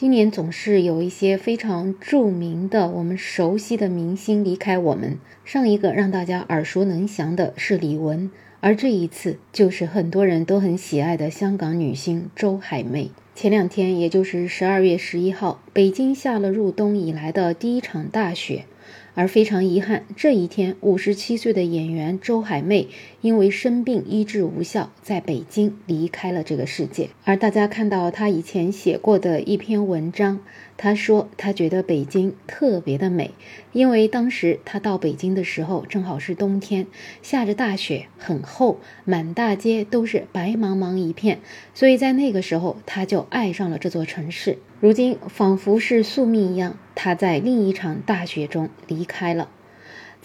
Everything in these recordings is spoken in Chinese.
今年总是有一些非常著名的、我们熟悉的明星离开我们。上一个让大家耳熟能详的是李玟，而这一次就是很多人都很喜爱的香港女星周海媚。前两天，也就是十二月十一号，北京下了入冬以来的第一场大雪。而非常遗憾，这一天，五十七岁的演员周海媚因为生病医治无效，在北京离开了这个世界。而大家看到他以前写过的一篇文章。他说，他觉得北京特别的美，因为当时他到北京的时候正好是冬天，下着大雪，很厚，满大街都是白茫茫一片，所以在那个时候他就爱上了这座城市。如今仿佛是宿命一样，他在另一场大雪中离开了。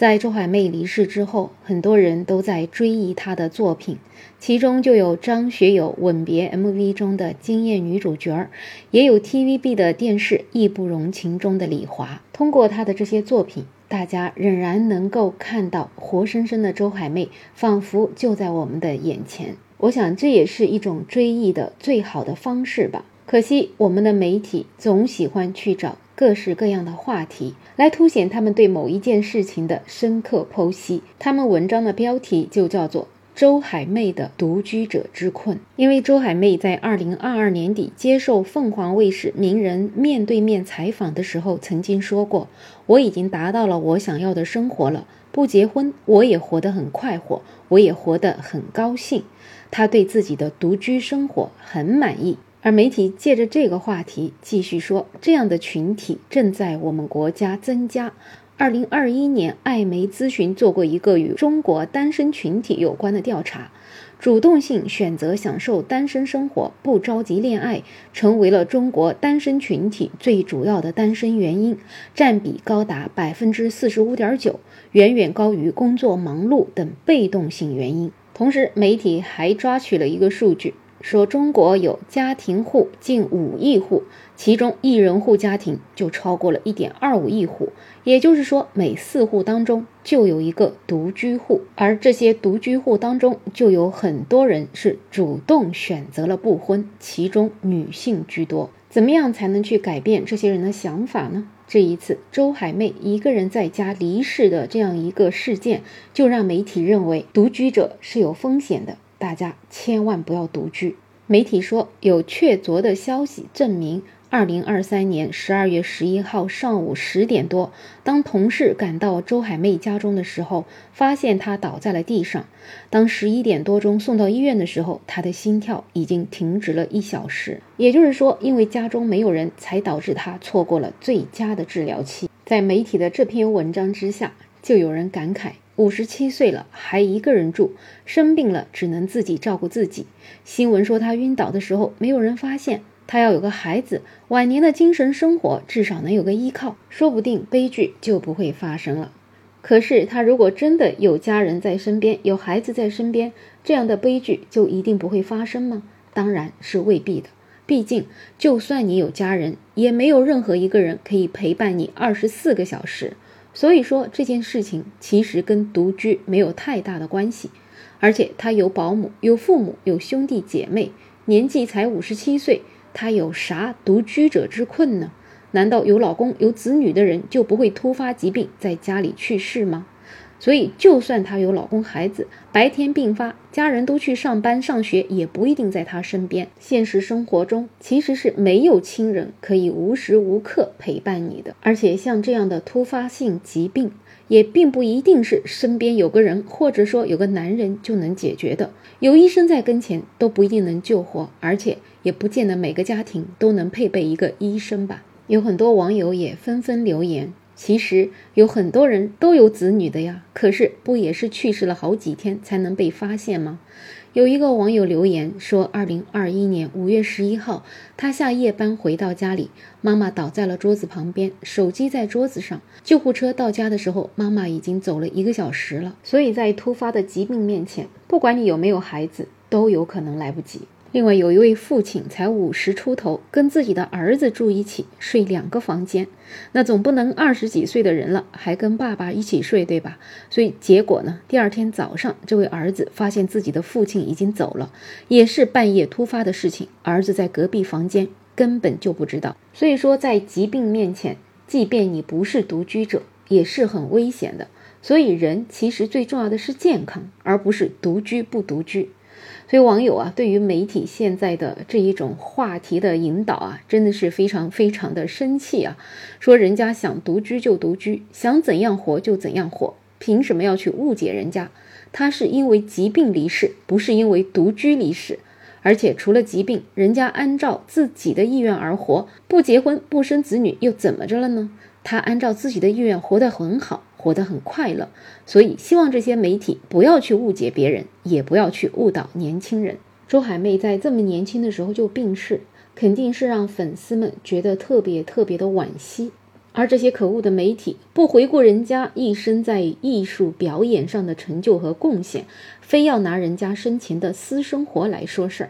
在周海媚离世之后，很多人都在追忆她的作品，其中就有张学友《吻别》MV 中的惊艳女主角儿，也有 TVB 的电视《义不容情》中的李华。通过她的这些作品，大家仍然能够看到活生生的周海媚，仿佛就在我们的眼前。我想，这也是一种追忆的最好的方式吧。可惜，我们的媒体总喜欢去找。各式各样的话题来凸显他们对某一件事情的深刻剖析。他们文章的标题就叫做《周海媚的独居者之困》。因为周海媚在二零二二年底接受凤凰卫视名人面对面采访的时候，曾经说过：“我已经达到了我想要的生活了，不结婚我也活得很快活，我也活得很高兴。”他对自己的独居生活很满意。而媒体借着这个话题继续说，这样的群体正在我们国家增加。二零二一年，艾媒咨询做过一个与中国单身群体有关的调查，主动性选择享受单身生活、不着急恋爱，成为了中国单身群体最主要的单身原因，占比高达百分之四十五点九，远远高于工作忙碌等被动性原因。同时，媒体还抓取了一个数据。说中国有家庭户近五亿户，其中一人户家庭就超过了一点二五亿户，也就是说每四户当中就有一个独居户，而这些独居户当中就有很多人是主动选择了不婚，其中女性居多。怎么样才能去改变这些人的想法呢？这一次周海媚一个人在家离世的这样一个事件，就让媒体认为独居者是有风险的。大家千万不要独居。媒体说有确凿的消息证明，二零二三年十二月十一号上午十点多，当同事赶到周海媚家中的时候，发现她倒在了地上。当十一点多钟送到医院的时候，她的心跳已经停止了一小时。也就是说，因为家中没有人才导致她错过了最佳的治疗期。在媒体的这篇文章之下，就有人感慨。五十七岁了，还一个人住，生病了只能自己照顾自己。新闻说他晕倒的时候没有人发现，他要有个孩子，晚年的精神生活至少能有个依靠，说不定悲剧就不会发生了。可是他如果真的有家人在身边，有孩子在身边，这样的悲剧就一定不会发生吗？当然是未必的。毕竟，就算你有家人，也没有任何一个人可以陪伴你二十四个小时。所以说这件事情其实跟独居没有太大的关系，而且他有保姆、有父母、有兄弟姐妹，年纪才五十七岁，他有啥独居者之困呢？难道有老公、有子女的人就不会突发疾病在家里去世吗？所以，就算她有老公孩子，白天病发，家人都去上班上学，也不一定在她身边。现实生活中，其实是没有亲人可以无时无刻陪伴你的。而且，像这样的突发性疾病，也并不一定是身边有个人，或者说有个男人就能解决的。有医生在跟前，都不一定能救活，而且也不见得每个家庭都能配备一个医生吧。有很多网友也纷纷留言。其实有很多人都有子女的呀，可是不也是去世了好几天才能被发现吗？有一个网友留言说，二零二一年五月十一号，他下夜班回到家里，妈妈倒在了桌子旁边，手机在桌子上。救护车到家的时候，妈妈已经走了一个小时了。所以在突发的疾病面前，不管你有没有孩子，都有可能来不及。另外有一位父亲才五十出头，跟自己的儿子住一起，睡两个房间，那总不能二十几岁的人了还跟爸爸一起睡，对吧？所以结果呢，第二天早上，这位儿子发现自己的父亲已经走了，也是半夜突发的事情。儿子在隔壁房间根本就不知道。所以说，在疾病面前，即便你不是独居者，也是很危险的。所以，人其实最重要的是健康，而不是独居不独居。所以，网友啊，对于媒体现在的这一种话题的引导啊，真的是非常非常的生气啊！说人家想独居就独居，想怎样活就怎样活，凭什么要去误解人家？他是因为疾病离世，不是因为独居离世。而且，除了疾病，人家按照自己的意愿而活，不结婚不生子女又怎么着了呢？他按照自己的意愿活得很好。活得很快乐，所以希望这些媒体不要去误解别人，也不要去误导年轻人。周海媚在这么年轻的时候就病逝，肯定是让粉丝们觉得特别特别的惋惜。而这些可恶的媒体不回顾人家一生在艺术表演上的成就和贡献，非要拿人家生前的私生活来说事儿。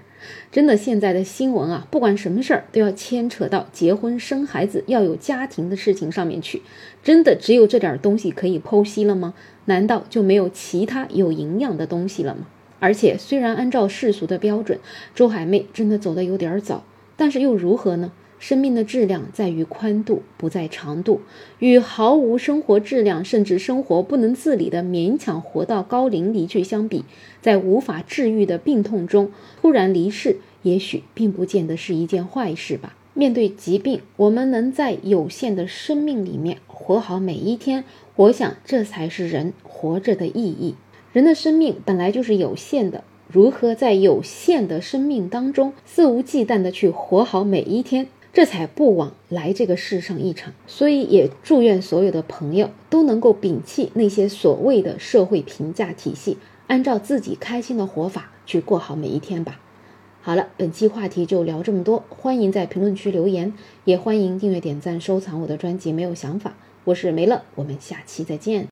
真的，现在的新闻啊，不管什么事儿都要牵扯到结婚生孩子、要有家庭的事情上面去。真的只有这点东西可以剖析了吗？难道就没有其他有营养的东西了吗？而且，虽然按照世俗的标准，周海媚真的走得有点早，但是又如何呢？生命的质量在于宽度，不在长度。与毫无生活质量，甚至生活不能自理的勉强活到高龄离去相比，在无法治愈的病痛中突然离世，也许并不见得是一件坏事吧。面对疾病，我们能在有限的生命里面活好每一天，我想这才是人活着的意义。人的生命本来就是有限的，如何在有限的生命当中肆无忌惮地去活好每一天？这才不枉来这个世上一场，所以也祝愿所有的朋友都能够摒弃那些所谓的社会评价体系，按照自己开心的活法去过好每一天吧。好了，本期话题就聊这么多，欢迎在评论区留言，也欢迎订阅、点赞、收藏我的专辑。没有想法，我是梅乐，我们下期再见。